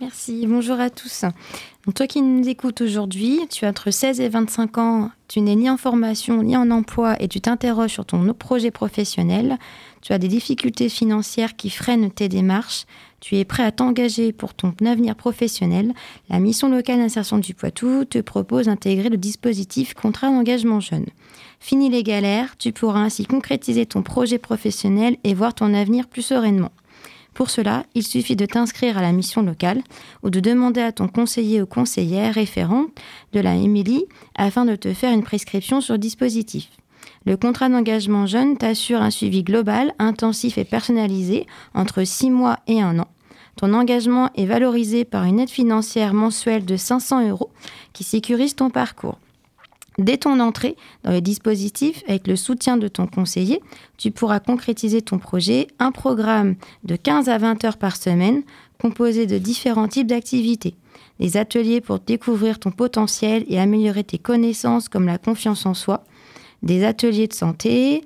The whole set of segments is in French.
Merci, bonjour à tous. toi qui nous écoutes aujourd'hui, tu as entre 16 et 25 ans, tu n'es ni en formation ni en emploi et tu t'interroges sur ton projet professionnel, tu as des difficultés financières qui freinent tes démarches, tu es prêt à t'engager pour ton avenir professionnel, la mission locale d'insertion du Poitou te propose d'intégrer le dispositif contrat d'engagement jeune. Fini les galères, tu pourras ainsi concrétiser ton projet professionnel et voir ton avenir plus sereinement. Pour cela, il suffit de t'inscrire à la mission locale ou de demander à ton conseiller ou conseillère référent de la Émilie afin de te faire une prescription sur dispositif. Le contrat d'engagement jeune t'assure un suivi global, intensif et personnalisé entre 6 mois et 1 an. Ton engagement est valorisé par une aide financière mensuelle de 500 euros qui sécurise ton parcours. Dès ton entrée dans le dispositif, avec le soutien de ton conseiller, tu pourras concrétiser ton projet, un programme de 15 à 20 heures par semaine composé de différents types d'activités. Des ateliers pour découvrir ton potentiel et améliorer tes connaissances comme la confiance en soi, des ateliers de santé,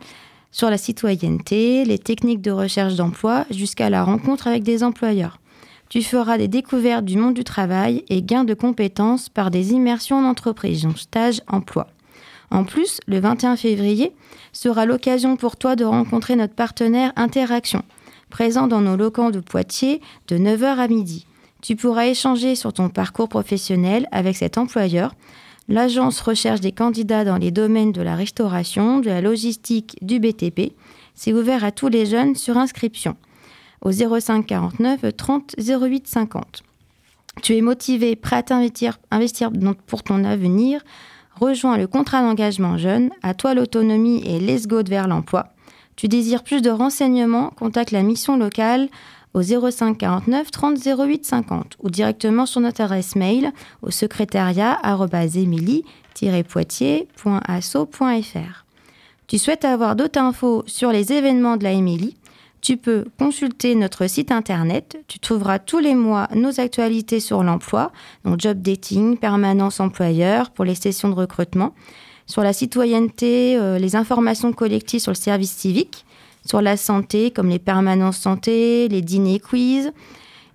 sur la citoyenneté, les techniques de recherche d'emploi, jusqu'à la rencontre avec des employeurs. Tu feras des découvertes du monde du travail et gains de compétences par des immersions en entreprise, donc stage emploi. En plus, le 21 février sera l'occasion pour toi de rencontrer notre partenaire Interaction, présent dans nos locaux de Poitiers de 9h à midi. Tu pourras échanger sur ton parcours professionnel avec cet employeur. L'agence recherche des candidats dans les domaines de la restauration, de la logistique, du BTP. C'est ouvert à tous les jeunes sur inscription au 05 49 30 08 50. Tu es motivé, prêt à t'investir investir pour ton avenir, rejoins le contrat d'engagement jeune, à toi l'autonomie et let's go vers l'emploi. Tu désires plus de renseignements, contacte la mission locale au 05 49 30 08 50 ou directement sur notre adresse mail au secrétariat poitiersasofr Tu souhaites avoir d'autres infos sur les événements de la Émilie? Tu peux consulter notre site internet. Tu trouveras tous les mois nos actualités sur l'emploi, donc job dating, permanence employeur pour les sessions de recrutement, sur la citoyenneté, euh, les informations collectives sur le service civique, sur la santé comme les permanences santé, les dîners quiz,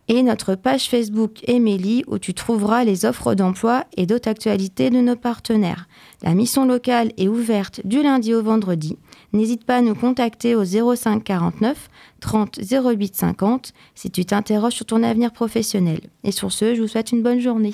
et notre page Facebook Emily où tu trouveras les offres d'emploi et d'autres actualités de nos partenaires. La mission locale est ouverte du lundi au vendredi. N'hésite pas à nous contacter au 05 49 30 08 50 si tu t'interroges sur ton avenir professionnel. Et sur ce, je vous souhaite une bonne journée.